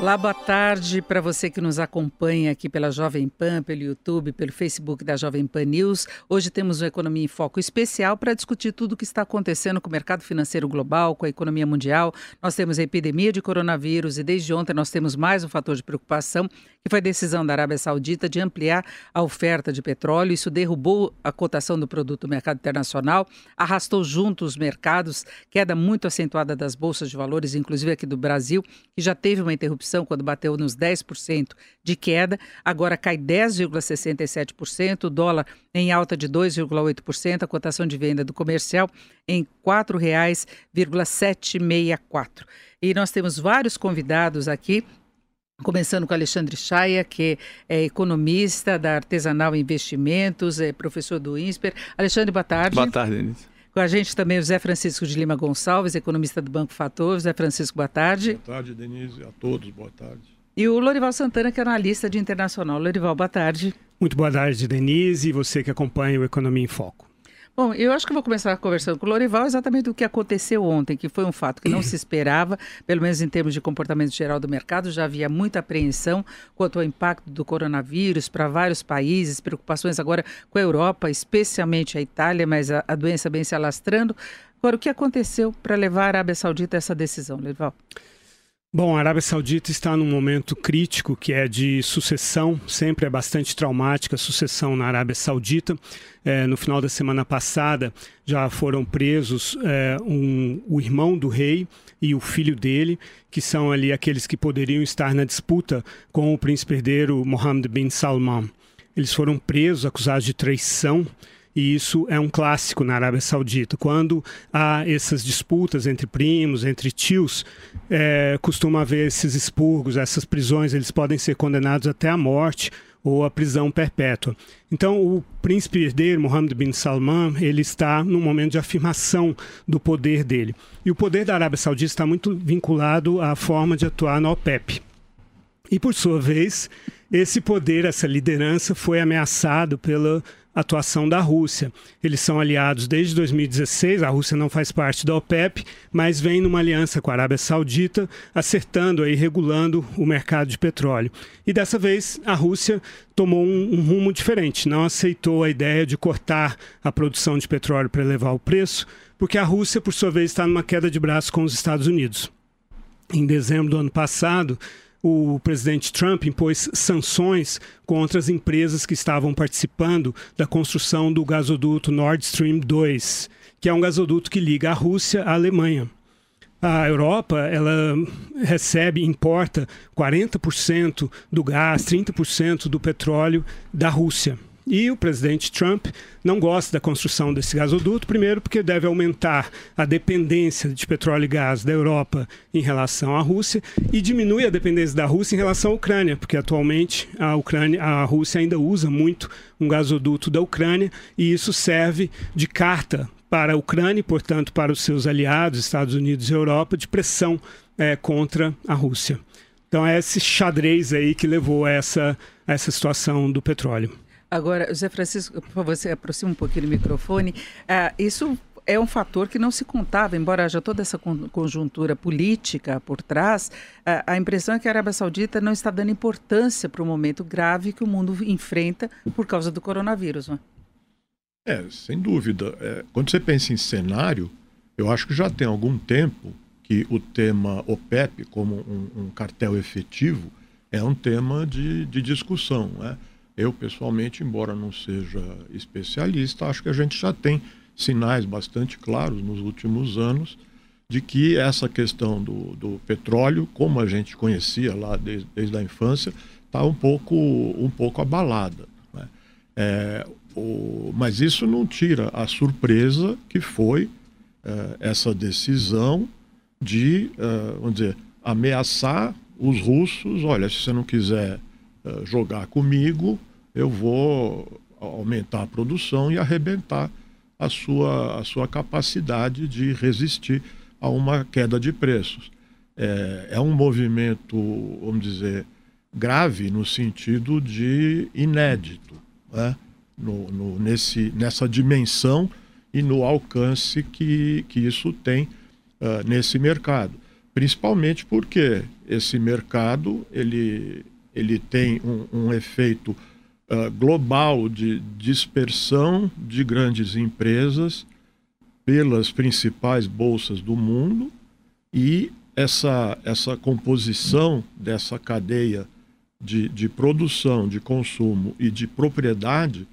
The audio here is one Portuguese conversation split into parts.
Olá, boa tarde para você que nos acompanha aqui pela Jovem Pan, pelo YouTube, pelo Facebook da Jovem Pan News. Hoje temos um Economia em Foco especial para discutir tudo o que está acontecendo com o mercado financeiro global, com a economia mundial. Nós temos a epidemia de coronavírus e desde ontem nós temos mais um fator de preocupação, que foi a decisão da Arábia Saudita de ampliar a oferta de petróleo. Isso derrubou a cotação do produto no mercado internacional, arrastou junto os mercados, queda muito acentuada das bolsas de valores, inclusive aqui do Brasil, que já teve uma interrupção quando bateu nos 10% de queda, agora cai 10,67%, o dólar em alta de 2,8%, a cotação de venda do comercial em R$ 4,764. E nós temos vários convidados aqui Começando com Alexandre Chaia, que é economista da Artesanal Investimentos, é professor do INSPER. Alexandre, boa tarde. Boa tarde, Denise. Com a gente também o Zé Francisco de Lima Gonçalves, economista do Banco Fator. Zé Francisco, boa tarde. Boa tarde, Denise, a todos, boa tarde. E o Lorival Santana, que é analista de internacional. Lorival, boa tarde. Muito boa tarde, Denise, e você que acompanha o Economia em Foco. Bom, eu acho que vou começar conversando com o Lorival exatamente do que aconteceu ontem, que foi um fato que não se esperava, pelo menos em termos de comportamento geral do mercado, já havia muita apreensão quanto ao impacto do coronavírus para vários países, preocupações agora com a Europa, especialmente a Itália, mas a, a doença bem se alastrando. Agora, o que aconteceu para levar a Arábia Saudita a essa decisão, Lorival? Bom, a Arábia Saudita está num momento crítico que é de sucessão, sempre é bastante traumática a sucessão na Arábia Saudita. É, no final da semana passada já foram presos é, um, o irmão do rei e o filho dele, que são ali aqueles que poderiam estar na disputa com o príncipe herdeiro Mohammed bin Salman. Eles foram presos, acusados de traição e isso é um clássico na Arábia Saudita. Quando há essas disputas entre primos, entre tios, é, costuma haver esses expurgos, essas prisões, eles podem ser condenados até à morte ou à prisão perpétua. Então, o príncipe herdeiro, Mohammed bin Salman, ele está num momento de afirmação do poder dele. E o poder da Arábia Saudita está muito vinculado à forma de atuar na OPEP. E, por sua vez, esse poder, essa liderança, foi ameaçado pela atuação da Rússia. Eles são aliados desde 2016, a Rússia não faz parte da OPEP, mas vem numa aliança com a Arábia Saudita, acertando e regulando o mercado de petróleo. E dessa vez a Rússia tomou um, um rumo diferente, não aceitou a ideia de cortar a produção de petróleo para elevar o preço, porque a Rússia, por sua vez, está numa queda de braço com os Estados Unidos. Em dezembro do ano passado, o presidente Trump impôs sanções contra as empresas que estavam participando da construção do gasoduto Nord Stream 2, que é um gasoduto que liga a Rússia à Alemanha. A Europa, ela recebe, importa 40% do gás, 30% do petróleo da Rússia. E o presidente Trump não gosta da construção desse gasoduto, primeiro porque deve aumentar a dependência de petróleo e gás da Europa em relação à Rússia e diminui a dependência da Rússia em relação à Ucrânia, porque atualmente a Ucrânia, a Rússia ainda usa muito um gasoduto da Ucrânia e isso serve de carta para a Ucrânia e, portanto, para os seus aliados, Estados Unidos e Europa, de pressão é, contra a Rússia. Então é esse xadrez aí que levou a essa, a essa situação do petróleo. Agora, José Francisco, por favor, você aproxima um pouquinho do microfone. Ah, isso é um fator que não se contava, embora haja toda essa conjuntura política por trás, a impressão é que a Arábia Saudita não está dando importância para o momento grave que o mundo enfrenta por causa do coronavírus. Não é? é, sem dúvida. É, quando você pensa em cenário, eu acho que já tem algum tempo que o tema OPEP, como um, um cartel efetivo, é um tema de, de discussão. Né? Eu, pessoalmente, embora não seja especialista, acho que a gente já tem sinais bastante claros nos últimos anos de que essa questão do, do petróleo, como a gente conhecia lá desde, desde a infância, está um pouco, um pouco abalada. Né? É, o, mas isso não tira a surpresa que foi uh, essa decisão de, uh, vamos dizer, ameaçar os russos. Olha, se você não quiser jogar comigo, eu vou aumentar a produção e arrebentar a sua, a sua capacidade de resistir a uma queda de preços. É, é um movimento, vamos dizer, grave no sentido de inédito, né? no, no, nesse, nessa dimensão e no alcance que, que isso tem uh, nesse mercado. Principalmente porque esse mercado ele, ele tem um, um efeito uh, global de dispersão de grandes empresas pelas principais bolsas do mundo e essa, essa composição dessa cadeia de, de produção, de consumo e de propriedade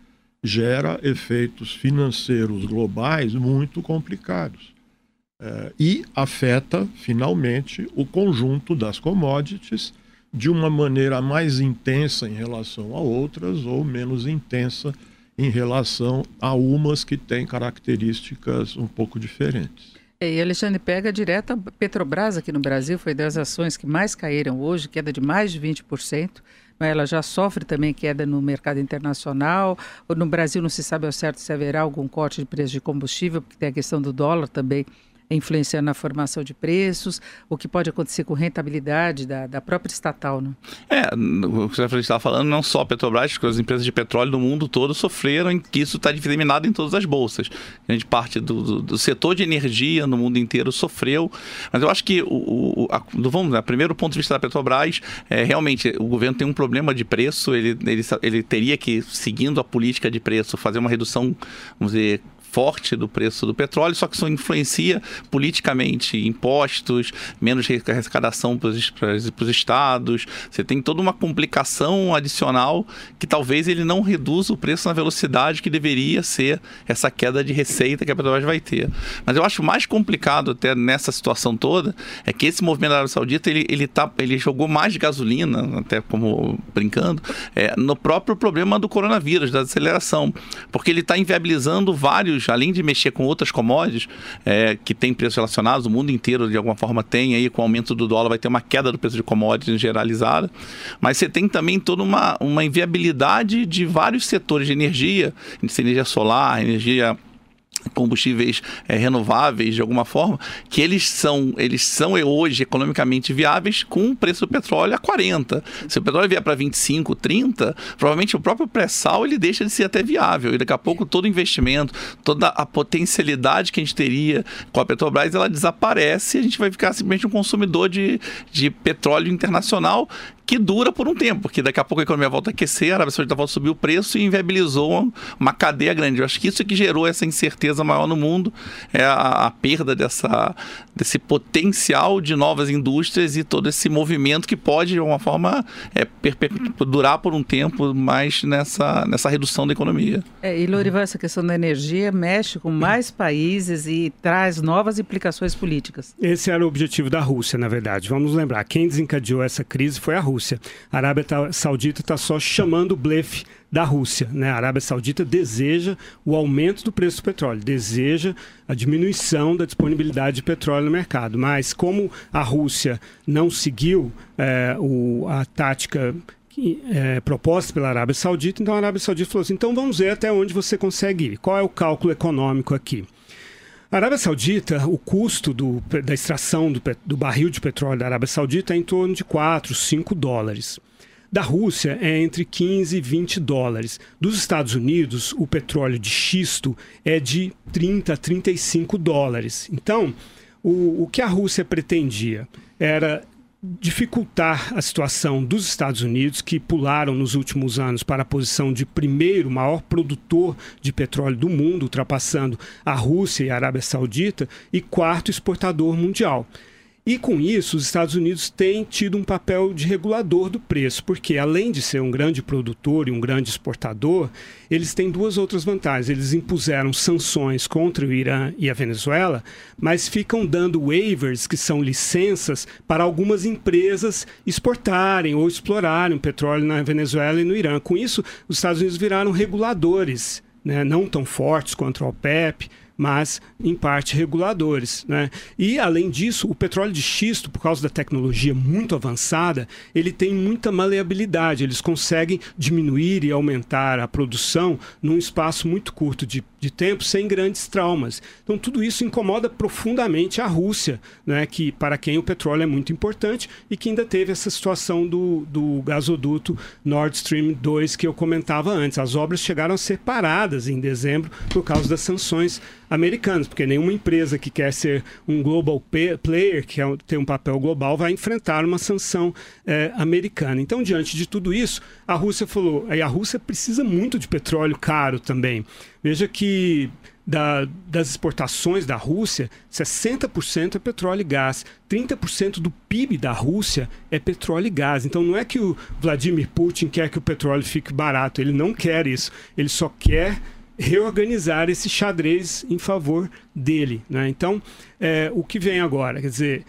gera efeitos financeiros globais muito complicados. É, e afeta, finalmente, o conjunto das commodities de uma maneira mais intensa em relação a outras ou menos intensa em relação a umas que têm características um pouco diferentes. É, e Alexandre pega direto a Petrobras aqui no Brasil, foi das ações que mais caíram hoje, queda de mais de 20%. Mas ela já sofre também queda no mercado internacional. No Brasil não se sabe ao certo se haverá algum corte de preço de combustível, porque tem a questão do dólar também influenciando na formação de preços, o que pode acontecer com rentabilidade da, da própria estatal, né? É, o que você estava falando, não só a Petrobras, as empresas de petróleo do mundo todo sofreram, em que isso está disseminado em todas as bolsas. Gente parte do, do, do, setor de energia no mundo inteiro sofreu, mas eu acho que o, o a, vamos, né, primeiro ponto de vista da Petrobras, é, realmente o governo tem um problema de preço, ele, ele, ele teria que, seguindo a política de preço, fazer uma redução, vamos dizer, forte do preço do petróleo, só que isso influencia politicamente impostos, menos arrecadação para os estados. Você tem toda uma complicação adicional que talvez ele não reduza o preço na velocidade que deveria ser essa queda de receita que a Petrobras vai ter. Mas eu acho mais complicado até nessa situação toda é que esse movimento da Arábia Saudita ele, ele, tá, ele jogou mais gasolina, até como brincando, é, no próprio problema do coronavírus, da aceleração, porque ele está inviabilizando vários além de mexer com outras commodities é, que têm preços relacionados, o mundo inteiro de alguma forma tem aí, com o aumento do dólar vai ter uma queda do preço de commodities generalizada, mas você tem também toda uma, uma inviabilidade de vários setores de energia, energia solar, energia combustíveis é, renováveis de alguma forma, que eles são, eles são hoje economicamente viáveis com o preço do petróleo a 40. Se o petróleo vier para 25, 30, provavelmente o próprio pré-sal ele deixa de ser até viável. E daqui a pouco todo investimento, toda a potencialidade que a gente teria com a Petrobras, ela desaparece e a gente vai ficar simplesmente um consumidor de, de petróleo internacional que dura por um tempo, porque daqui a pouco a economia volta a aquecer, a Arábia Saudita volta a subir o preço e inviabilizou uma cadeia grande. Eu acho que isso é que gerou essa incerteza maior no mundo, é a, a perda dessa, desse potencial de novas indústrias e todo esse movimento que pode, de alguma forma, é, durar por um tempo mais nessa, nessa redução da economia. É, e Lorival, essa questão da energia mexe com mais países e traz novas implicações políticas. Esse era o objetivo da Rússia, na verdade. Vamos lembrar, quem desencadeou essa crise foi a Rússia. Rússia. A Arábia Saudita está só chamando o blefe da Rússia. Né? A Arábia Saudita deseja o aumento do preço do petróleo, deseja a diminuição da disponibilidade de petróleo no mercado. Mas como a Rússia não seguiu é, o, a tática é, proposta pela Arábia Saudita, então a Arábia Saudita falou assim: então vamos ver até onde você consegue ir. Qual é o cálculo econômico aqui? A Arábia Saudita, o custo do, da extração do, do, barril de petróleo da Arábia Saudita é em torno de 4, 5 dólares. Da Rússia é entre 15 e 20 dólares. Dos Estados Unidos, o petróleo de xisto é de 30 a 35 dólares. Então, o, o que a Rússia pretendia era dificultar a situação dos Estados Unidos, que pularam nos últimos anos para a posição de primeiro maior produtor de petróleo do mundo, ultrapassando a Rússia e a Arábia Saudita, e quarto exportador mundial. E com isso, os Estados Unidos têm tido um papel de regulador do preço, porque além de ser um grande produtor e um grande exportador, eles têm duas outras vantagens. Eles impuseram sanções contra o Irã e a Venezuela, mas ficam dando waivers, que são licenças, para algumas empresas exportarem ou explorarem petróleo na Venezuela e no Irã. Com isso, os Estados Unidos viraram reguladores né, não tão fortes quanto a OPEP, mas em parte reguladores. Né? E, além disso, o petróleo de xisto, por causa da tecnologia muito avançada, ele tem muita maleabilidade, eles conseguem diminuir e aumentar a produção num espaço muito curto de, de tempo, sem grandes traumas. Então, tudo isso incomoda profundamente a Rússia, né? que, para quem o petróleo é muito importante e que ainda teve essa situação do, do gasoduto Nord Stream 2 que eu comentava antes. As obras chegaram a ser paradas em dezembro por causa das sanções americanos, porque nenhuma empresa que quer ser um global player, que é, tem um papel global, vai enfrentar uma sanção é, americana. Então, diante de tudo isso, a Rússia falou, a Rússia precisa muito de petróleo caro também. Veja que da, das exportações da Rússia, 60% é petróleo e gás. 30% do PIB da Rússia é petróleo e gás. Então não é que o Vladimir Putin quer que o petróleo fique barato, ele não quer isso. Ele só quer reorganizar esse xadrez em favor dele. Né? Então, é, o que vem agora? Quer dizer,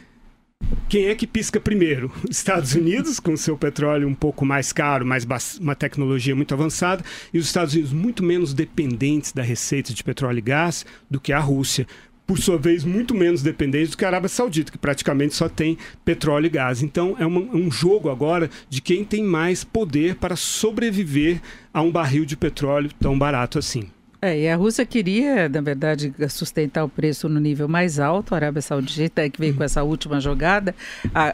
quem é que pisca primeiro? Estados Unidos, com seu petróleo um pouco mais caro, mas uma tecnologia muito avançada, e os Estados Unidos muito menos dependentes da receita de petróleo e gás do que a Rússia. Por sua vez, muito menos dependentes do que a Arábia Saudita, que praticamente só tem petróleo e gás. Então, é uma, um jogo agora de quem tem mais poder para sobreviver a um barril de petróleo tão barato assim. É, e a Rússia queria, na verdade, sustentar o preço no nível mais alto, a Arábia Saudita é que veio com essa última jogada.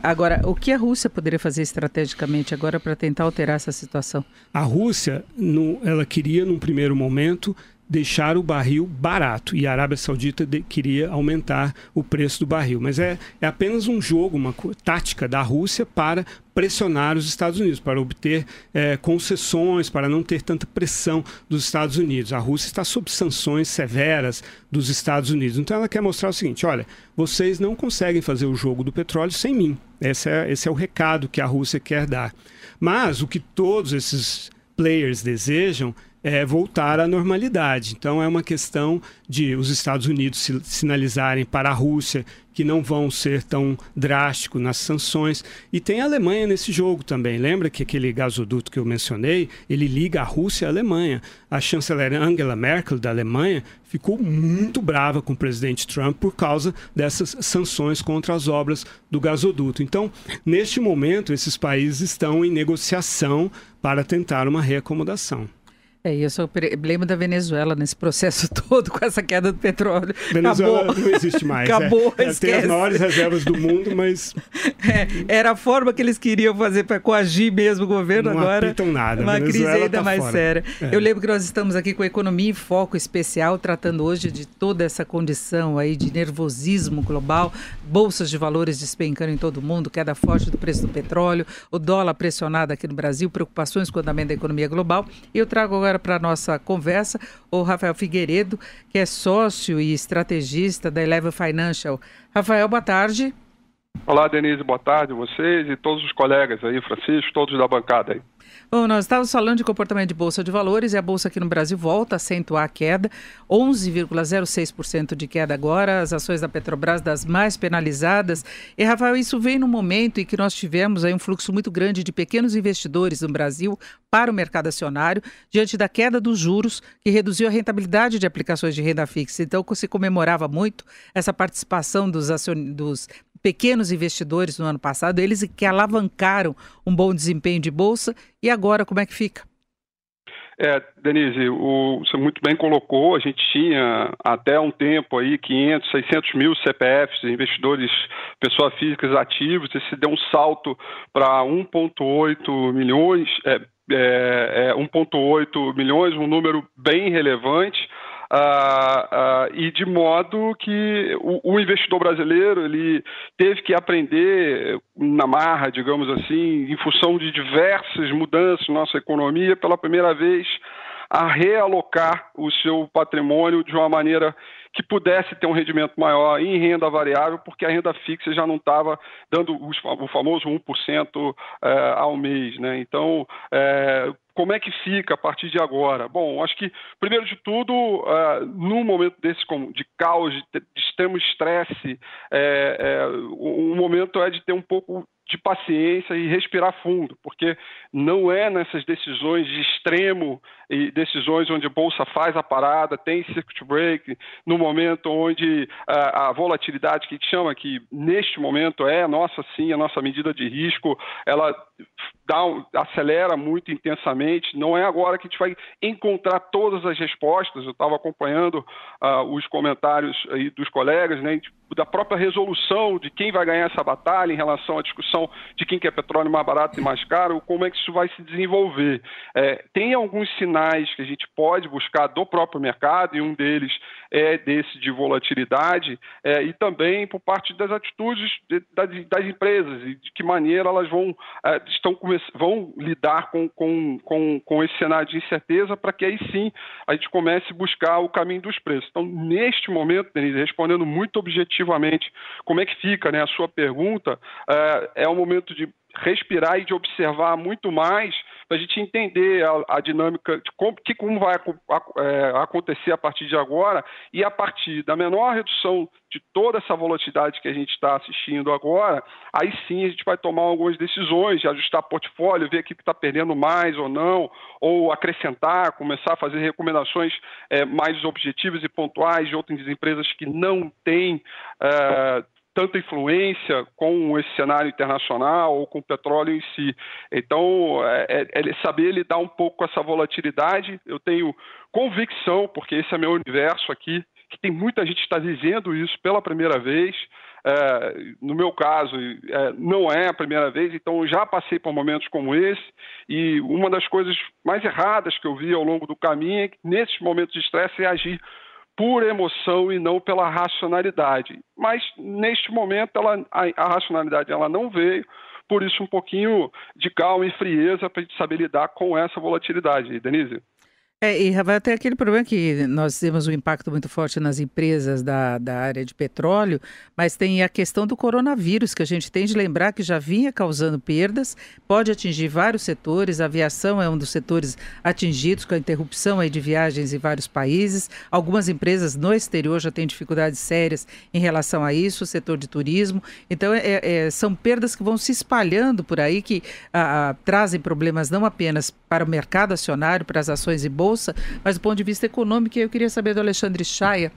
agora, o que a Rússia poderia fazer estrategicamente agora para tentar alterar essa situação? A Rússia, no, ela queria, num primeiro momento, deixar o barril barato e a Arábia Saudita de, queria aumentar o preço do barril. Mas é, é apenas um jogo, uma tática da Rússia para pressionar os Estados Unidos, para obter é, concessões, para não ter tanta pressão dos Estados Unidos. A Rússia está sob sanções severas dos Estados Unidos. Então ela quer mostrar o seguinte: olha, vocês não conseguem fazer o jogo do petróleo sem mim. Esse é, esse é o recado que a Rússia quer dar. Mas o que todos esses players desejam é, voltar à normalidade. Então é uma questão de os Estados Unidos sinalizarem para a Rússia que não vão ser tão drásticos nas sanções. E tem a Alemanha nesse jogo também. Lembra que aquele gasoduto que eu mencionei, ele liga a Rússia à Alemanha. A chanceler Angela Merkel da Alemanha ficou muito brava com o presidente Trump por causa dessas sanções contra as obras do gasoduto. Então, neste momento, esses países estão em negociação para tentar uma reacomodação. É, e eu sou lembro da Venezuela nesse processo todo com essa queda do petróleo. Venezuela Acabou. não existe mais. Acabou, é, é, Tem as maiores reservas do mundo, mas... É, era a forma que eles queriam fazer para coagir mesmo o governo, não agora... Não nada. Uma Venezuela crise ainda tá mais fora. séria. É. Eu lembro que nós estamos aqui com a Economia em Foco Especial, tratando hoje de toda essa condição aí de nervosismo global, bolsas de valores despencando em todo mundo, queda forte do preço do petróleo, o dólar pressionado aqui no Brasil, preocupações com o andamento da economia global. E eu trago agora para a nossa conversa o Rafael Figueiredo, que é sócio e estrategista da Eleven Financial. Rafael, boa tarde. Olá, Denise, boa tarde a vocês e todos os colegas aí, Francisco, todos da bancada aí. Bom, nós estávamos falando de comportamento de bolsa de valores e a bolsa aqui no Brasil volta a acentuar a queda, 11,06% de queda agora, as ações da Petrobras das mais penalizadas. E Rafael, isso vem no momento em que nós tivemos aí um fluxo muito grande de pequenos investidores no Brasil para o mercado acionário, diante da queda dos juros, que reduziu a rentabilidade de aplicações de renda fixa. Então, se comemorava muito essa participação dos, acion... dos pequenos investidores no ano passado, eles que alavancaram um bom desempenho de bolsa. E agora, como é que fica? É, Denise, o, você muito bem colocou, a gente tinha até um tempo aí 500, 600 mil CPFs, investidores, pessoas físicas ativos, esse deu um salto para 1,8 milhões, é, é, é 1,8 milhões, um número bem relevante. Uh, uh, e de modo que o, o, investidor brasileiro ele teve que aprender na marra, digamos assim, em função de diversas mudanças na nossa economia, pela primeira vez, a realocar o seu patrimônio de uma maneira que pudesse ter um rendimento maior em renda variável, porque a renda fixa já não estava dando o famoso 1% é, ao mês. Né? Então, é, como é que fica a partir de agora? Bom, acho que, primeiro de tudo, uh, num momento desse de caos, de, extremo estresse, é, é, um momento é de ter um pouco de paciência e respirar fundo, porque não é nessas decisões de extremo e decisões onde a bolsa faz a parada, tem circuit break, no momento onde a, a volatilidade que a gente chama, que neste momento é nossa sim, a nossa medida de risco, ela dá, acelera muito intensamente. Não é agora que a gente vai encontrar todas as respostas. Eu estava acompanhando uh, os comentários aí dos colegas, né, da própria resolução de quem vai ganhar essa batalha em relação à discussão de quem quer petróleo mais barato e mais caro, como é que isso vai se desenvolver. É, tem alguns sinais que a gente pode buscar do próprio mercado, e um deles é desse de volatilidade, é, e também por parte das atitudes de, das, das, empresas e de que maneira elas vão, é, estão, vão lidar com, com, com, com esse cenário de incerteza para que aí sim a gente comece a buscar o caminho dos preços. Então, neste momento, Denise, respondendo muito objetivamente como é que fica né, a sua pergunta, é, é um momento de respirar e de observar muito mais para a gente entender a, a, dinâmica de como, que, como vai é, acontecer a partir de agora. E a partir da menor redução de toda essa volatilidade que a gente está assistindo agora, aí sim a gente vai tomar algumas decisões, ajustar portfólio, ver o que está perdendo mais ou não, ou acrescentar, começar a fazer recomendações é, mais objetivas e pontuais de outras empresas que não têm é, tanta influência com esse cenário internacional ou com o petróleo em si. Então, é, é, é saber lidar um pouco com essa volatilidade. Eu tenho convicção, porque esse é meu universo aqui, que tem muita gente que está dizendo isso pela primeira vez. É, no meu caso, é, não é a primeira vez, então já passei por momentos como esse. E uma das coisas mais erradas que eu vi ao longo do caminho é que, nesses momentos de estresse, é agir por emoção e não pela racionalidade. Mas neste momento ela, a, a, racionalidade ela não veio, por isso um pouquinho de calma e frieza para a gente saber lidar com essa volatilidade. Denise? É, e vai ter aquele problema que nós temos um impacto muito forte nas empresas da, da área de petróleo, mas tem a questão do coronavírus, que a gente tem de lembrar que já vinha causando perdas, pode atingir vários setores, a aviação é um dos setores atingidos com a interrupção aí de viagens em vários países, algumas empresas no exterior já têm dificuldades sérias em relação a isso, o setor de turismo, então é, é, são perdas que vão se espalhando por aí, que a, a, trazem problemas não apenas para o mercado acionário, para as ações e bolsas, bolsa, mas do ponto de vista econômico, eu queria saber do Alexandre Chaia,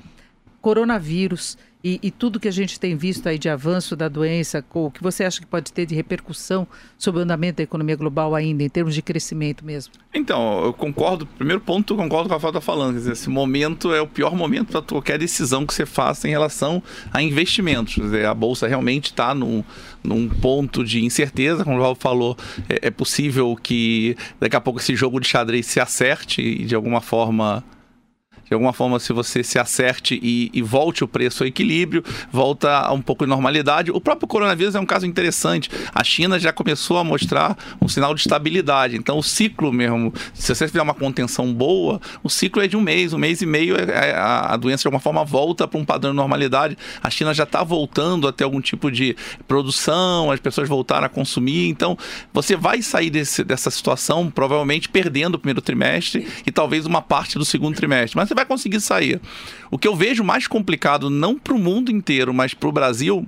coronavírus e, e, tudo que a gente tem visto aí de avanço da doença, o que você acha que pode ter de repercussão sobre o andamento da economia global ainda, em termos de crescimento mesmo? Então, eu concordo, primeiro ponto, eu concordo com a Rafael está falando, dizer, esse momento é o pior momento para qualquer decisão que você faça em relação a investimentos, quer dizer, a Bolsa realmente está num, num ponto de incerteza, como o Raul falou, é, é possível que daqui a pouco esse jogo de xadrez se acerte e de alguma forma de alguma forma, se você se acerte e, e, volte o preço ao equilíbrio, volta a um pouco de normalidade. O próprio coronavírus é um caso interessante. A China já começou a mostrar um sinal de estabilidade. Então, o ciclo mesmo, se você fizer uma contenção boa, o ciclo é de um mês, um mês e meio, é, é, a, a doença de alguma forma volta para um padrão de normalidade. A China já está voltando a ter algum tipo de produção, as pessoas voltaram a consumir. Então, você vai sair desse, dessa situação provavelmente perdendo o primeiro trimestre e talvez uma parte do segundo trimestre. Mas você vai conseguir sair. O que eu vejo mais complicado, não para o mundo inteiro, mas para o Brasil,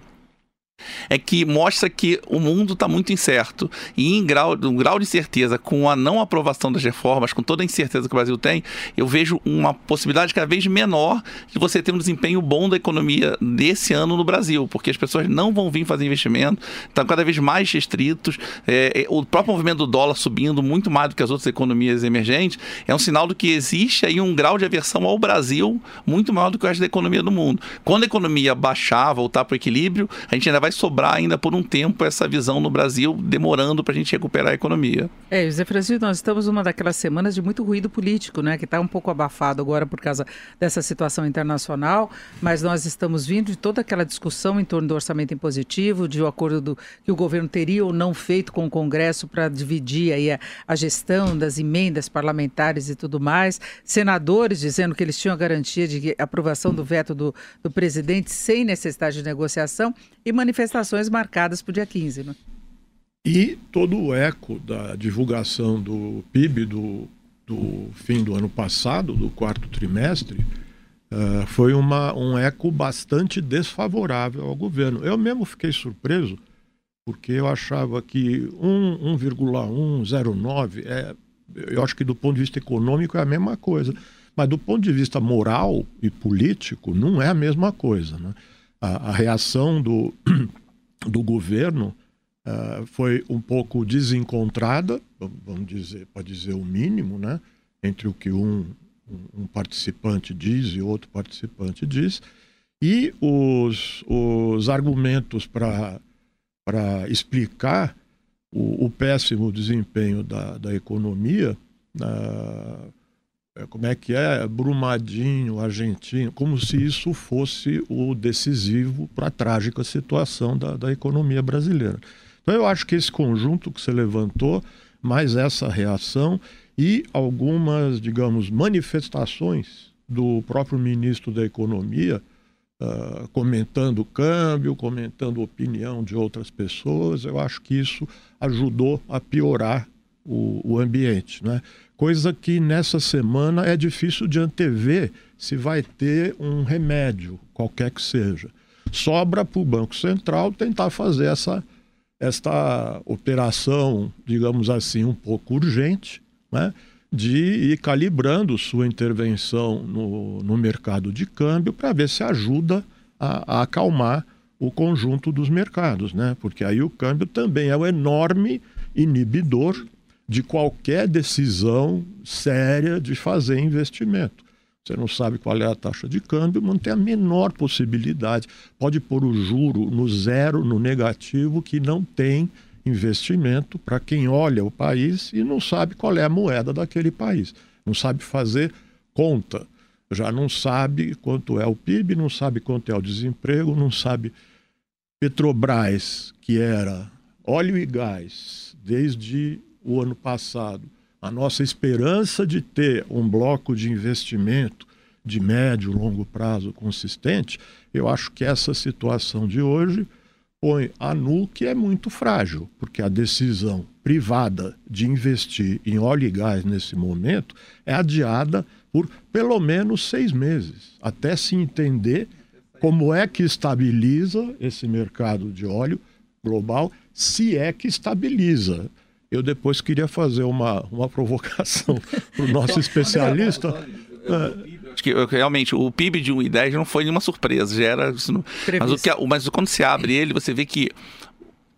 é que mostra que o mundo está muito incerto. E em grau, um grau de certeza, com a não aprovação das reformas, com toda a incerteza que o Brasil tem, eu vejo uma possibilidade cada vez menor de você ter um desempenho bom da economia desse ano no Brasil, porque as pessoas não vão vir fazer investimento, estão cada vez mais restritos. É, é, o próprio movimento do dólar subindo muito mais do que as outras economias emergentes é um sinal do que existe aí um grau de aversão ao Brasil muito maior do que o resto da economia do mundo. Quando a economia baixar, voltar para o equilíbrio, a gente ainda vai vai sobrar ainda por um tempo essa visão no Brasil, demorando para a gente recuperar a economia. É, José Francisco, nós estamos numa daquelas semanas de muito ruído político, né? Que está um pouco abafado agora por causa dessa situação internacional, mas nós estamos vindo de toda aquela discussão em torno do orçamento impositivo, de o um acordo do, que o governo teria ou não feito com o Congresso para dividir aí a, a gestão das emendas parlamentares e tudo mais, senadores dizendo que eles tinham a garantia de aprovação do veto do, do presidente sem necessidade de negociação e manifestações marcadas para o dia 15. Né? E todo o eco da divulgação do PIB do, do fim do ano passado, do quarto trimestre, uh, foi uma, um eco bastante desfavorável ao governo. Eu mesmo fiquei surpreso, porque eu achava que 1,109 é, eu acho que do ponto de vista econômico é a mesma coisa, mas do ponto de vista moral e político não é a mesma coisa. Né? A, a reação do, do governo uh, foi um pouco desencontrada, vamos dizer, pode dizer o mínimo, né? entre o que um, um participante diz e outro participante diz, e os, os argumentos para explicar o, o, péssimo desempenho da, da economia, uh, como é que é? Brumadinho, argentino, como se isso fosse o decisivo para a trágica situação da, da economia brasileira. Então, eu acho que esse conjunto que você levantou, mais essa reação e algumas, digamos, manifestações do próprio ministro da Economia, uh, comentando o câmbio, comentando opinião de outras pessoas, eu acho que isso ajudou a piorar o, o ambiente. Né? Coisa que nessa semana é difícil de antever se vai ter um remédio, qualquer que seja. Sobra para o Banco Central tentar fazer essa, esta operação, digamos assim, um pouco urgente, né? de ir calibrando sua intervenção no, no mercado de câmbio para ver se ajuda a, a, acalmar o conjunto dos mercados, né? Porque aí o câmbio também é um enorme inibidor de qualquer decisão séria de fazer investimento. Você não sabe qual é a taxa de câmbio, não tem a menor possibilidade. Pode pôr o juro no zero, no negativo, que não tem investimento para quem olha o país e não sabe qual é a moeda daquele país. Não sabe fazer conta. Já não sabe quanto é o PIB, não sabe quanto é o desemprego, não sabe. Petrobras, que era óleo e gás desde o ano passado, a nossa esperança de ter um bloco de investimento de médio, longo prazo consistente, eu acho que essa situação de hoje põe a nu que é muito frágil, porque a decisão privada de investir em óleo e gás nesse momento é adiada por pelo menos seis meses, até se entender como é que estabiliza esse mercado de óleo global, se é que estabiliza. Eu depois queria fazer uma, uma provocação para o nosso especialista. Acho que realmente o PIB de 1,10 não foi nenhuma surpresa, já era. Mas, o que, mas quando você abre ele, você vê que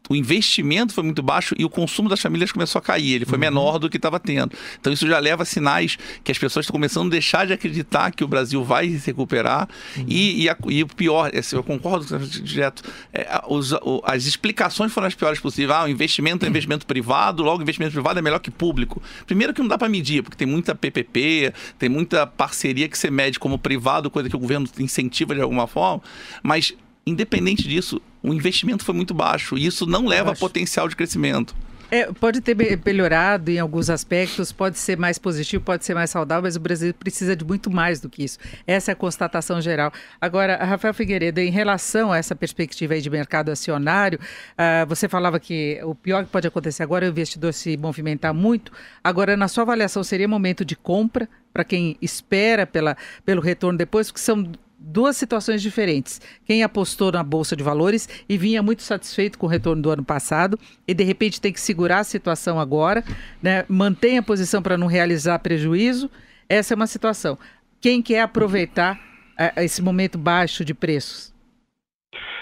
o investimento foi muito baixo e o consumo das famílias começou a cair. Ele foi uhum. menor do que estava tendo. Então isso já leva sinais que as pessoas estão começando a deixar de acreditar que o Brasil vai se recuperar. Uhum. E, e, a, e, o pior, eu concordo com o direto, é, os, as explicações foram as piores possíveis. Ah, o investimento é investimento privado, logo investimento privado é melhor que público. Primeiro que não dá para medir, porque tem muita PPP, tem muita parceria que você mede como privado, coisa que o governo incentiva de alguma forma, mas independente disso, o investimento foi muito baixo e isso não leva a potencial de crescimento. É, pode ter melhorado em alguns aspectos, pode ser mais positivo, pode ser mais saudável, mas o Brasil precisa de muito mais do que isso. Essa é a constatação geral. Agora, Rafael Figueiredo, em relação a essa perspectiva de mercado acionário, uh, você falava que o pior que pode acontecer agora é o investidor se movimentar muito. Agora, na sua avaliação, seria momento de compra para quem espera pela, pelo retorno depois, porque são duas situações diferentes. Quem apostou na bolsa de valores e vinha muito satisfeito com o retorno do ano passado e de repente tem que segurar a situação agora, né? mantém a posição para não realizar prejuízo. Essa é uma situação. Quem quer aproveitar uh, esse momento baixo de preços?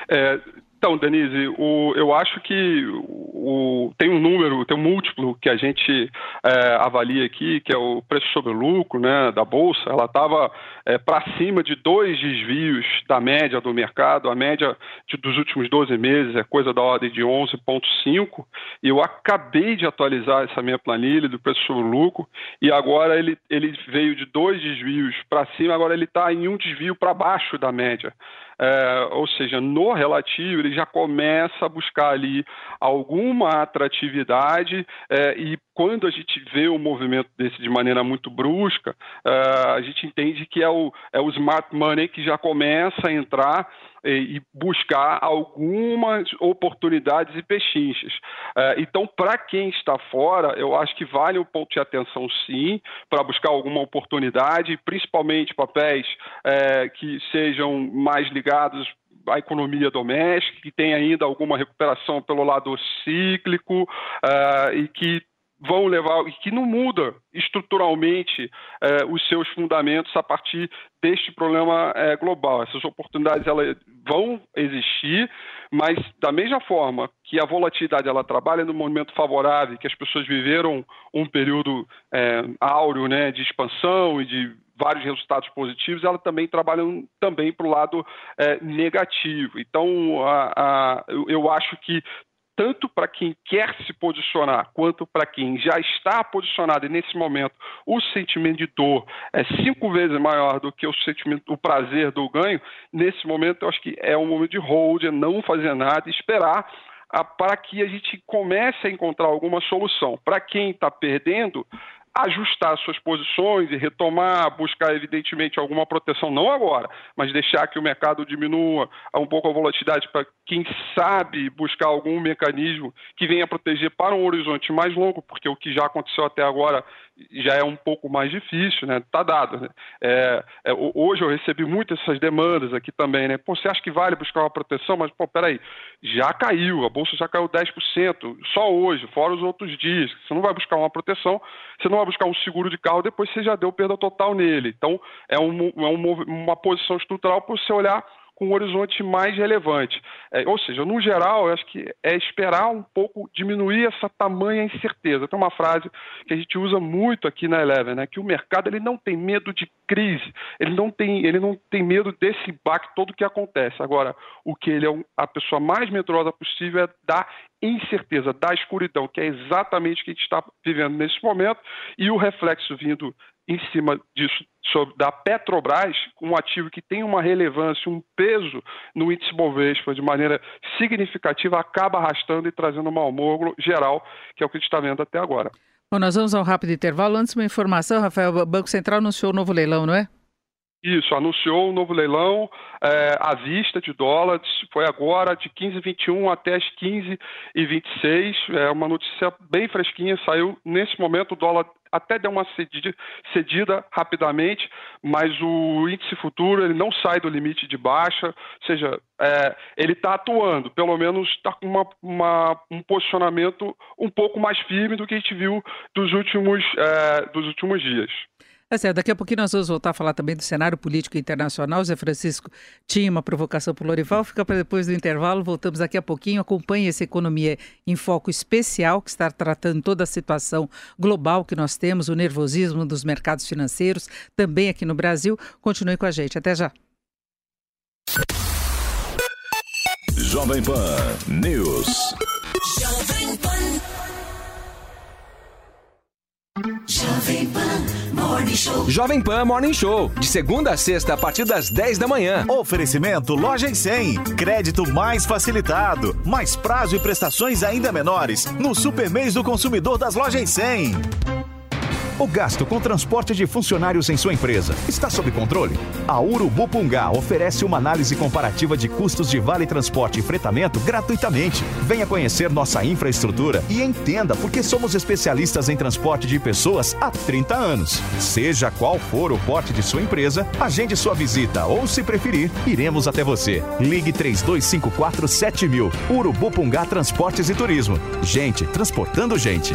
É, então, Denise, o, eu acho que o, tem um número, tem um múltiplo que a gente é, avalia aqui, que é o preço sobre lucro né, da Bolsa. Ela estava é, para cima de dois desvios da média do mercado. A média de, dos últimos 12 meses é coisa da ordem de 11,5. E eu acabei de atualizar essa minha planilha do preço sobre lucro e agora ele, ele veio de dois desvios para cima, agora ele está em um desvio para baixo da média. É, ou seja, no relativo, ele já começa a buscar ali alguma atratividade é, e quando a gente vê um movimento desse de maneira muito brusca, é, a gente entende que é o, é o smart money que já começa a entrar e buscar algumas oportunidades e pechinchas. É, então, para quem está fora, eu acho que vale um ponto de atenção sim, para buscar alguma oportunidade, principalmente papéis que sejam mais ligados a economia doméstica, que tem ainda alguma recuperação pelo lado cíclico uh, e que vão levar e que não muda estruturalmente eh, os seus fundamentos a partir deste problema eh, global. Essas oportunidades elas vão existir, mas da mesma forma que a volatilidade ela trabalha no momento favorável, que as pessoas viveram um período eh, áureo, né, de expansão e de vários resultados positivos, ela também trabalha também para o lado negativo. Então, a, a, eu acho que tanto para quem quer se posicionar quanto para quem já está posicionado e nesse momento o sentimento de dor é cinco vezes maior do que o sentimento, o prazer do ganho, nesse momento eu acho que é um momento de hold, é não fazer nada esperar para que a gente comece a encontrar alguma solução. Para quem está perdendo, ajustar suas posições e retomar, buscar evidentemente alguma proteção, não agora, mas deixar que o mercado diminua um pouco a volatilidade para quem sabe buscar algum mecanismo que venha proteger para um horizonte mais longo, porque o que já aconteceu até agora já é um pouco mais difícil, né? Tá dado. Né? É, é, hoje eu recebi muitas essas demandas aqui também, né? Pô, você acha que vale buscar uma proteção? Mas, pô, peraí, já caiu, a bolsa já caiu 10%, só hoje, fora os outros dias. Você não vai buscar uma proteção, você não vai buscar um seguro de carro, depois você já deu perda total nele. Então, é, um, é um, uma posição estrutural para você olhar com um horizonte mais relevante. É, ou seja, no geral, eu acho que é esperar um pouco, diminuir essa tamanha incerteza. Tem uma frase que a gente usa muito aqui na Eleven, né, que o mercado ele não tem medo de crise, ele não tem, ele não tem medo desse impacto todo que acontece. Agora, o que ele é a pessoa mais medrosa possível é da incerteza, da escuridão, que é exatamente o que a gente está vivendo nesse momento, e o reflexo vindo em cima disso sobre, da Petrobras, um ativo que tem uma relevância, um peso no índice Bovespa de maneira significativa, acaba arrastando e trazendo um mau humor geral, que é o que a gente está vendo até agora. Bom, nós vamos a um rápido intervalo. Antes, uma informação, Rafael, o Banco Central anunciou o um novo leilão, não é? Isso, anunciou um novo leilão é, à vista de dólares, foi agora de 15,21 até as 15,26, é uma notícia bem fresquinha, saiu nesse momento o dólar até deu uma cedida, cedida, rapidamente, mas o índice futuro ele não sai do limite de baixa, ou seja, é, ele está atuando, pelo menos está com uma, uma, um posicionamento um pouco mais firme do que a gente viu dos últimos, é, dos últimos dias. É certo, daqui a pouquinho nós vamos voltar a falar também do cenário político internacional. Zé Francisco tinha uma provocação para o Lorival, fica para depois do intervalo. Voltamos daqui a pouquinho. Acompanhe essa economia em foco especial, que está tratando toda a situação global que nós temos, o nervosismo dos mercados financeiros, também aqui no Brasil. Continue com a gente. Até já. Jovem Pan News. Jovem Pan Morning Show. Jovem Pan Morning Show. De segunda a sexta, a partir das 10 da manhã. Oferecimento Loja em 100. Crédito mais facilitado. Mais prazo e prestações ainda menores. No Super Mês do Consumidor das Lojas em 100. O gasto com transporte de funcionários em sua empresa está sob controle? A Urubupungá oferece uma análise comparativa de custos de vale transporte e fretamento gratuitamente. Venha conhecer nossa infraestrutura e entenda por que somos especialistas em transporte de pessoas há 30 anos. Seja qual for o porte de sua empresa, agende sua visita ou, se preferir, iremos até você. Ligue 3254 7000. Urubupungá Transportes e Turismo. Gente transportando gente.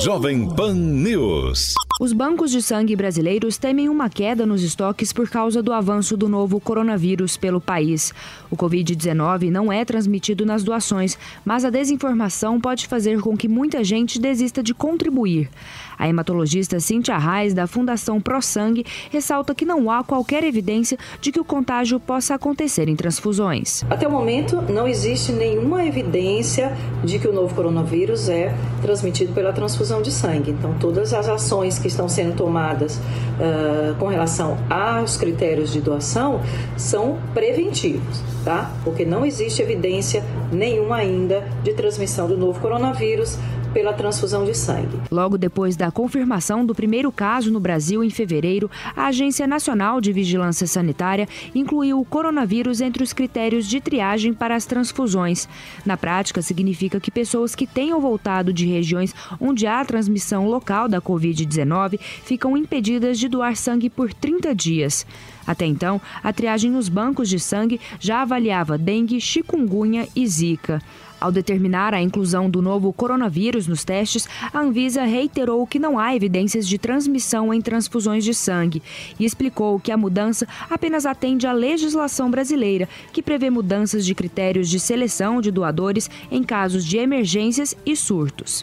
Jovem Pan News. Os bancos de sangue brasileiros temem uma queda nos estoques por causa do avanço do novo coronavírus pelo país. O Covid-19 não é transmitido nas doações, mas a desinformação pode fazer com que muita gente desista de contribuir. A hematologista Cintia Reis, da Fundação Pro Sangue, ressalta que não há qualquer evidência de que o contágio possa acontecer em transfusões. Até o momento, não existe nenhuma evidência de que o novo coronavírus é transmitido pela transfusão de sangue. Então, todas as ações que estão sendo tomadas uh, com relação aos critérios de doação são preventivos, tá? Porque não existe evidência nenhuma ainda de transmissão do novo coronavírus pela transfusão de sangue. Logo depois da confirmação do primeiro caso no Brasil em fevereiro, a Agência Nacional de Vigilância Sanitária incluiu o coronavírus entre os critérios de triagem para as transfusões. Na prática, significa que pessoas que tenham voltado de regiões onde há transmissão local da Covid-19 ficam impedidas de doar sangue por 30 dias. Até então, a triagem nos bancos de sangue já avaliava dengue, chikungunya e zika. Ao determinar a inclusão do novo coronavírus nos testes, a Anvisa reiterou que não há evidências de transmissão em transfusões de sangue e explicou que a mudança apenas atende à legislação brasileira, que prevê mudanças de critérios de seleção de doadores em casos de emergências e surtos.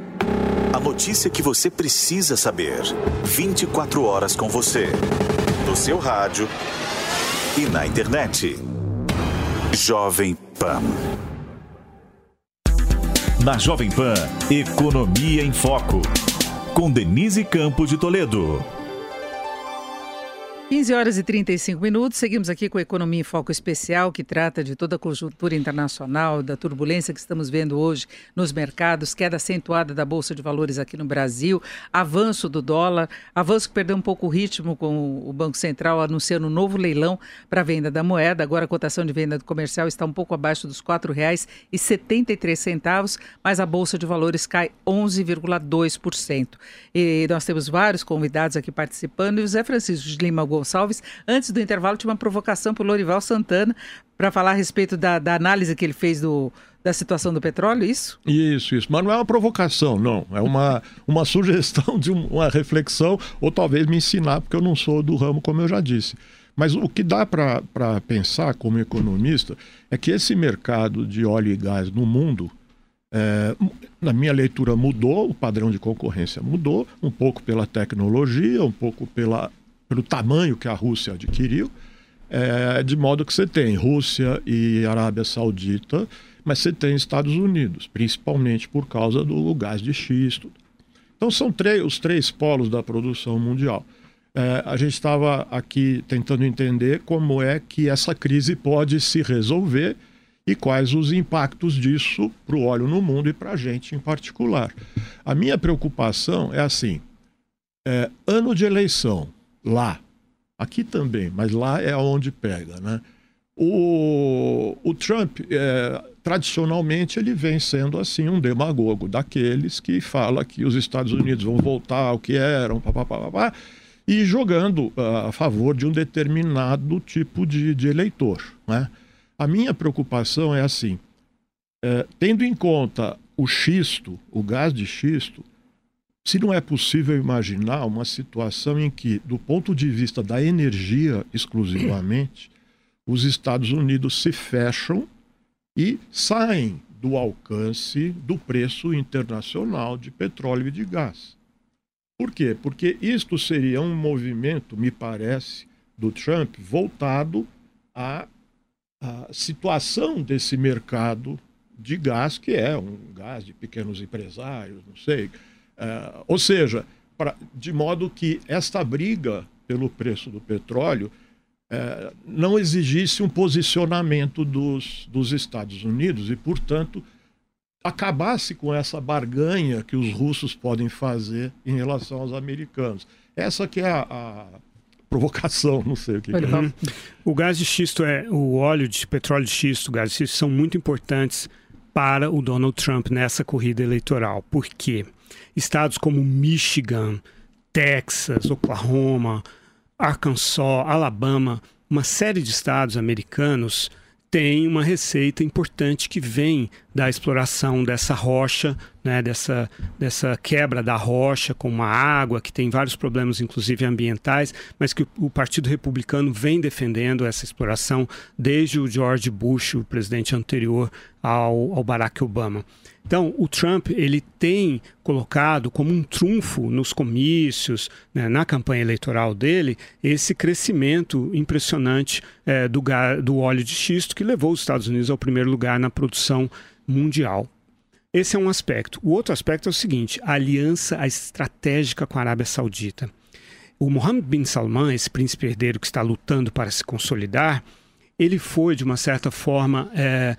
Notícia que você precisa saber. 24 horas com você. No seu rádio e na internet. Jovem Pan. Na Jovem Pan, Economia em Foco. Com Denise Campos de Toledo. 15 horas e 35 minutos, seguimos aqui com a Economia em Foco Especial, que trata de toda a conjuntura internacional, da turbulência que estamos vendo hoje nos mercados, queda acentuada da Bolsa de Valores aqui no Brasil, avanço do dólar, avanço que perdeu um pouco o ritmo com o Banco Central anunciando um novo leilão para venda da moeda. Agora a cotação de venda do comercial está um pouco abaixo dos R$ 4,73, mas a Bolsa de Valores cai 11,2%. E nós temos vários convidados aqui participando e o Zé Francisco de Lima Gonçalves. Antes do intervalo, tinha uma provocação para o Lorival Santana para falar a respeito da, da, análise que ele fez do, da situação do petróleo, isso? Isso, isso. Mas não é uma provocação, não. É uma, uma sugestão de uma reflexão, ou talvez me ensinar, porque eu não sou do ramo, como eu já disse. Mas o que dá para pensar como economista é que esse mercado de óleo e gás no mundo, é, na minha leitura, mudou, o padrão de concorrência mudou, um pouco pela tecnologia, um pouco pela pelo tamanho que a Rússia adquiriu, é, de modo que você tem Rússia e Arábia Saudita, mas você tem Estados Unidos, principalmente por causa do gás de xisto. Então são os três polos da produção mundial. É, a gente estava aqui tentando entender como é que essa crise pode se resolver e quais os impactos disso para o óleo no mundo e para a gente em particular. A minha preocupação é assim: é, ano de eleição, lá. Aqui também, mas lá é onde pega, né? O, o Trump, é, tradicionalmente, ele vem sendo assim um demagogo daqueles que fala que os Estados Unidos vão voltar ao que eram, papapá, e jogando uh, a favor de um determinado tipo de, de eleitor. Né? A minha preocupação é assim: é, tendo em conta o xisto, o gás de xisto, se não é possível imaginar uma situação em que, do ponto de vista da energia exclusivamente, os Estados Unidos se fecham e saem do alcance do preço internacional de petróleo e de gás. Por quê? Porque isto seria um movimento, me parece, do Trump voltado à, à situação desse mercado de gás, que é um gás de pequenos empresários, não sei, Uh, ou seja, pra, de modo que esta briga pelo preço do petróleo uh, não exigisse um posicionamento dos, dos Estados Unidos e, portanto, acabasse com essa barganha que os russos podem fazer em relação aos americanos. Essa que é a, a provocação, não sei o que. que é. O gás de xisto é o óleo de petróleo de xisto, o gás de xisto são muito importantes para o Donald Trump nessa corrida eleitoral. Por quê? Estados como Michigan, Texas, Oklahoma, Arkansas, Alabama, uma série de estados americanos têm uma receita importante que vem da exploração dessa rocha né, dessa, dessa quebra da rocha com a água, que tem vários problemas, inclusive ambientais, mas que o, o Partido Republicano vem defendendo essa exploração desde o George Bush, o presidente anterior ao, ao Barack Obama. Então, o Trump ele tem colocado como um trunfo nos comícios, né, na campanha eleitoral dele, esse crescimento impressionante é, do, do óleo de xisto que levou os Estados Unidos ao primeiro lugar na produção mundial. Esse é um aspecto. O outro aspecto é o seguinte: a aliança estratégica com a Arábia Saudita. O Mohammed bin Salman, esse príncipe herdeiro que está lutando para se consolidar, ele foi, de uma certa forma, é,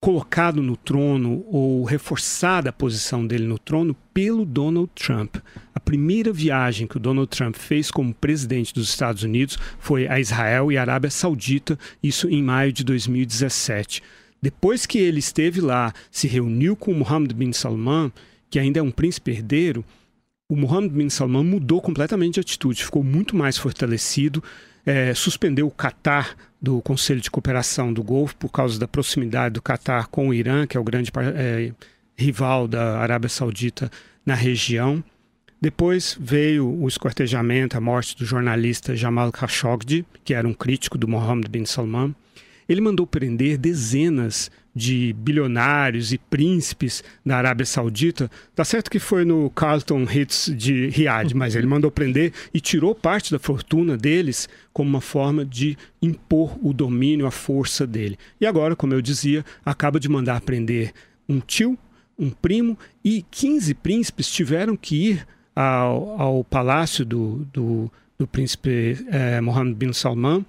colocado no trono ou reforçada a posição dele no trono pelo Donald Trump. A primeira viagem que o Donald Trump fez como presidente dos Estados Unidos foi a Israel e a Arábia Saudita, isso em maio de 2017. Depois que ele esteve lá, se reuniu com Mohammed bin Salman, que ainda é um príncipe herdeiro, o Mohammed bin Salman mudou completamente de atitude, ficou muito mais fortalecido, é, suspendeu o Catar do Conselho de Cooperação do Golfo por causa da proximidade do Catar com o Irã, que é o grande é, rival da Arábia Saudita na região. Depois veio o escortejamento, a morte do jornalista Jamal Khashoggi, que era um crítico do Mohammed bin Salman. Ele mandou prender dezenas de bilionários e príncipes da Arábia Saudita. Tá certo que foi no Carlton Hits de Riad, mas ele mandou prender e tirou parte da fortuna deles como uma forma de impor o domínio, a força dele. E agora, como eu dizia, acaba de mandar prender um tio, um primo e 15 príncipes tiveram que ir ao, ao palácio do, do, do príncipe eh, Mohammed bin Salman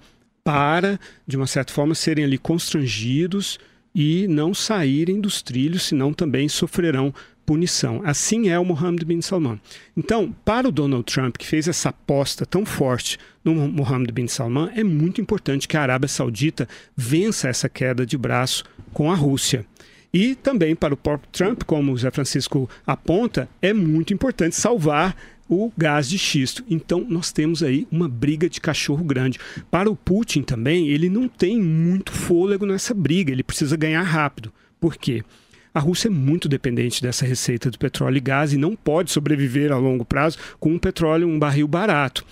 para, de uma certa forma, serem ali constrangidos e não saírem dos trilhos, senão também sofrerão punição. Assim é o Mohammed bin Salman. Então, para o Donald Trump, que fez essa aposta tão forte no Mohammed bin Salman, é muito importante que a Arábia Saudita vença essa queda de braço com a Rússia. E também para o próprio Trump, como o Zé Francisco aponta, é muito importante salvar o gás de xisto. Então, nós temos aí uma briga de cachorro grande. Para o Putin também, ele não tem muito fôlego nessa briga, ele precisa ganhar rápido. Por quê? A Rússia é muito dependente dessa receita do petróleo e gás e não pode sobreviver a longo prazo com um petróleo, um barril barato.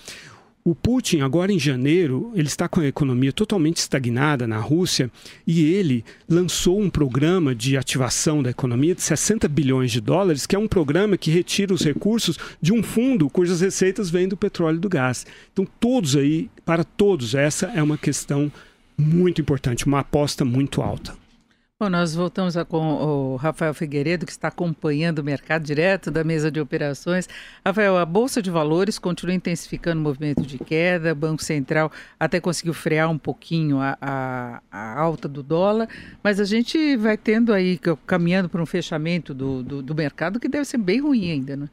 O Putin, agora em janeiro, ele está com a economia totalmente estagnada na Rússia e ele lançou um programa de ativação da economia de 60 bilhões de dólares, que é um programa que retira os recursos de um fundo cujas receitas vêm do petróleo e do gás. Então, todos aí, para todos, essa é uma questão muito importante, uma aposta muito alta. Bom, nós voltamos com o Rafael Figueiredo, que está acompanhando o mercado direto da mesa de operações. Rafael, a Bolsa de Valores continua intensificando o movimento de queda, o Banco Central até conseguiu frear um pouquinho a, a, a alta do dólar, mas a gente vai tendo aí, caminhando para um fechamento do, do, do mercado que deve ser bem ruim ainda, né?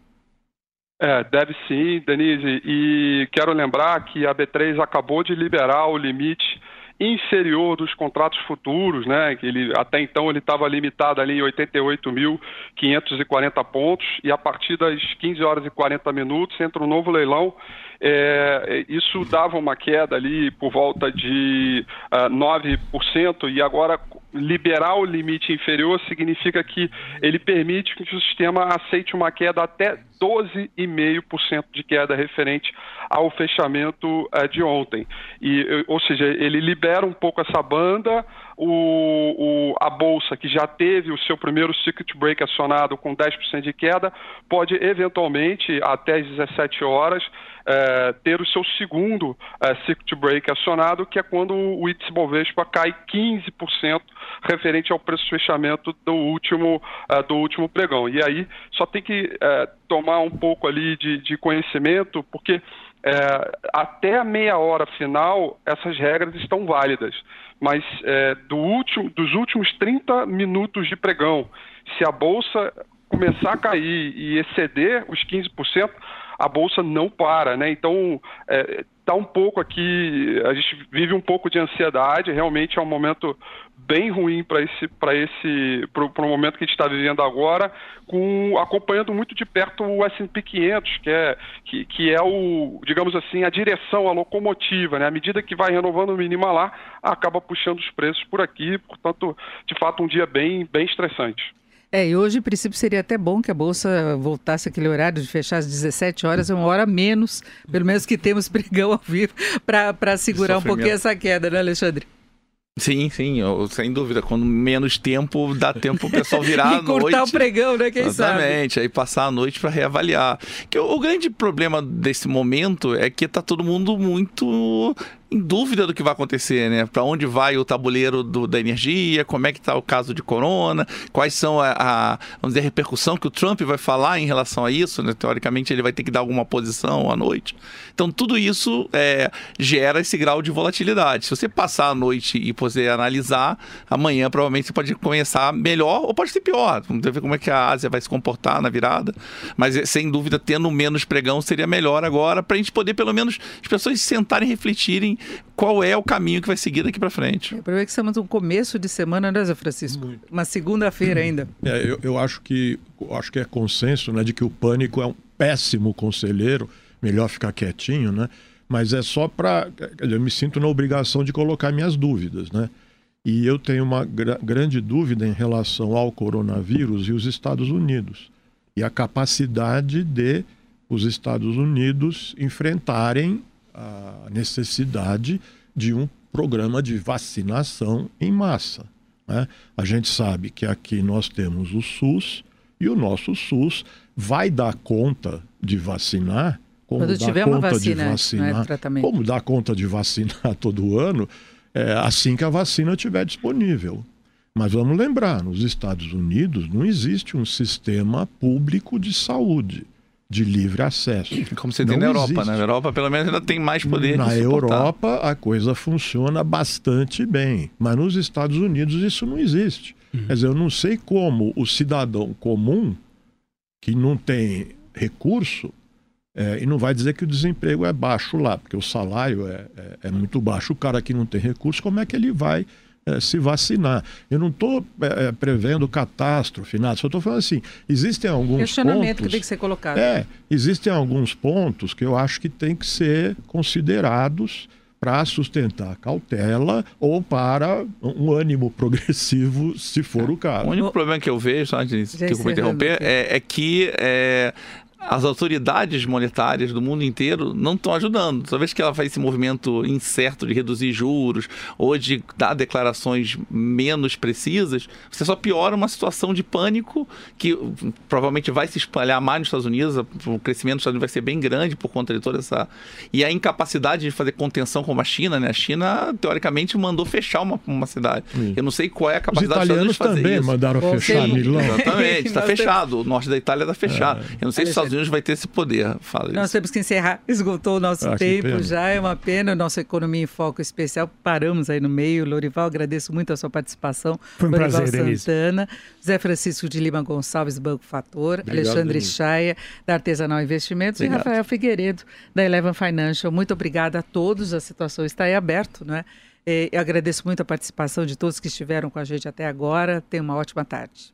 É, deve sim, Denise. E quero lembrar que a B3 acabou de liberar o limite inferior dos contratos futuros, né? Ele até então ele estava limitado ali em 88.540 pontos e a partir das 15 horas e 40 minutos entra um novo leilão. É, isso dava uma queda ali por volta de uh, ah, 9% e agora liberar o limite inferior significa que ele permite que o sistema aceite uma queda até 12,5% de queda referente ao fechamento uh, de ontem. E, ou seja, ele libera um pouco essa banda, o, o, a bolsa que já teve o seu primeiro circuit break acionado com 10% de queda, pode eventualmente, até às 17 horas, é, ter o seu segundo é, circuit break acionado, que é quando o índice Bovespa cai 15% referente ao preço de fechamento do último, é, do último pregão. E aí só tem que é, tomar um pouco ali de, de conhecimento, porque é, até a meia hora final essas regras estão válidas, mas é, do último, dos últimos 30 minutos de pregão, se a bolsa começar a cair e exceder os 15%, a bolsa não para, né? Então é, tá um pouco aqui, a gente vive um pouco de ansiedade. Realmente é um momento bem ruim para esse para esse para o momento que a gente está vivendo agora, com acompanhando muito de perto o S&P 500, que é que, que é o digamos assim a direção, a locomotiva, né? À medida que vai renovando o mínimo lá, acaba puxando os preços por aqui. Portanto, de fato, um dia bem bem estressante. É, e hoje, em princípio, seria até bom que a Bolsa voltasse aquele horário de fechar às 17 horas, é uma hora menos, pelo menos que temos pregão ao vivo, para segurar um pouquinho essa queda, né, Alexandre? Sim, sim, eu, sem dúvida. Quando menos tempo, dá tempo o pessoal virar a noite. cortar o pregão, né? Quem Exatamente, sabe? Aí passar a noite para reavaliar. Que o, o, grande problema desse momento é que tá todo mundo muito em dúvida do que vai acontecer, né? Para onde vai o tabuleiro do, da energia, como é que está o caso de corona, quais são a, a, vamos dizer, a repercussão que o Trump vai falar em relação a isso, né? Teoricamente ele vai ter que dar alguma posição à noite. Então tudo isso é, gera esse grau de volatilidade. Se você passar a noite e poder analisar, amanhã provavelmente você pode começar melhor ou pode ser pior. Vamos ver como é que a Ásia vai se comportar na virada. Mas sem dúvida, tendo menos pregão seria melhor agora para a gente poder pelo menos as pessoas sentarem e refletirem qual é o caminho que vai seguir daqui para frente. É, para ver que estamos no começo de semana, né, Zé Francisco? Muito. Uma segunda-feira ainda. É, eu, eu, acho que eu acho que é consenso, né, de que o pânico é um péssimo conselheiro, melhor ficar quietinho, né? Mas é só para eu me sinto na obrigação de colocar minhas dúvidas, né? E eu tenho uma gra grande dúvida em relação ao coronavírus e os Estados Unidos e a capacidade de os Estados Unidos enfrentarem a necessidade de um programa de vacinação em massa. Né? A gente sabe que aqui nós temos o SUS e o nosso SUS vai dar conta de vacinar. Como Quando tiver uma vacina, de vacinar, é como dar conta de vacinar todo ano, é, assim que a vacina estiver disponível. Mas vamos lembrar, nos Estados Unidos não existe um sistema público de saúde de livre acesso. Como você tem na Europa, existe. né? Na Europa, pelo menos, ainda tem mais poder Na Europa, a coisa funciona bastante bem, mas nos Estados Unidos isso não existe. Uhum. Quer dizer, eu não sei como o cidadão comum, que não tem recurso, é, e não vai dizer que o desemprego é baixo lá, porque o salário é, é, é muito baixo. O cara que não tem recurso, como é que ele vai é, se vacinar. Eu não estou é, é, prevendo catástrofe, nada, só estou falando assim, existem alguns Questionamento pontos... que tem que ser colocado. É, existem alguns pontos que eu acho que tem que ser considerados para sustentar a cautela ou para um ânimo progressivo, se for o caso. O único problema que eu vejo, só antes de interromper, é, é que é, as autoridades monetárias do mundo inteiro não estão ajudando. Toda vez que ela faz esse movimento incerto de reduzir juros ou de dar declarações menos precisas, você só piora uma situação de pânico que provavelmente vai se espalhar mais nos Estados Unidos. O crescimento dos Estados Unidos vai ser bem grande por conta de toda essa. E a incapacidade de fazer contenção como a China, né? A China, teoricamente, mandou fechar uma, uma cidade. Sim. Eu não sei qual é a capacidade Os italianos fazer também isso. mandaram Bom, fechar sim. Milão. Exatamente, está fechado. O norte da Itália está fechado. É. Eu não sei se os Estados Unidos vai ter esse poder. Fala Nós temos que encerrar. Esgotou o nosso ah, tempo já. É uma pena. Nossa Economia em Foco Especial. Paramos aí no meio. Lorival, agradeço muito a sua participação. Foi um Lorival prazer, Santana, Denise. Zé Francisco de Lima Gonçalves, Banco Fator, Obrigado, Alexandre Denise. Chaia, da Artesanal Investimentos Obrigado. e Rafael Figueiredo, da Eleven Financial. Muito obrigada a todos. A situação está aí aberta, não é? Eu agradeço muito a participação de todos que estiveram com a gente até agora. Tenha uma ótima tarde.